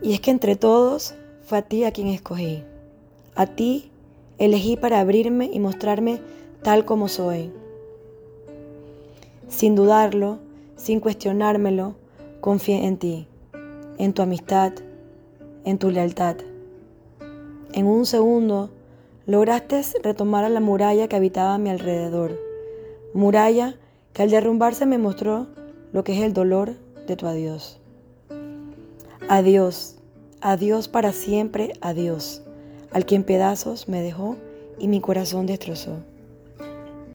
Y es que entre todos fue a ti a quien escogí. A ti elegí para abrirme y mostrarme tal como soy. Sin dudarlo, sin cuestionármelo, confié en ti, en tu amistad, en tu lealtad. En un segundo lograste retomar a la muralla que habitaba a mi alrededor, muralla que al derrumbarse me mostró lo que es el dolor de tu adiós. Adiós, adiós para siempre, adiós, al que en pedazos me dejó y mi corazón destrozó.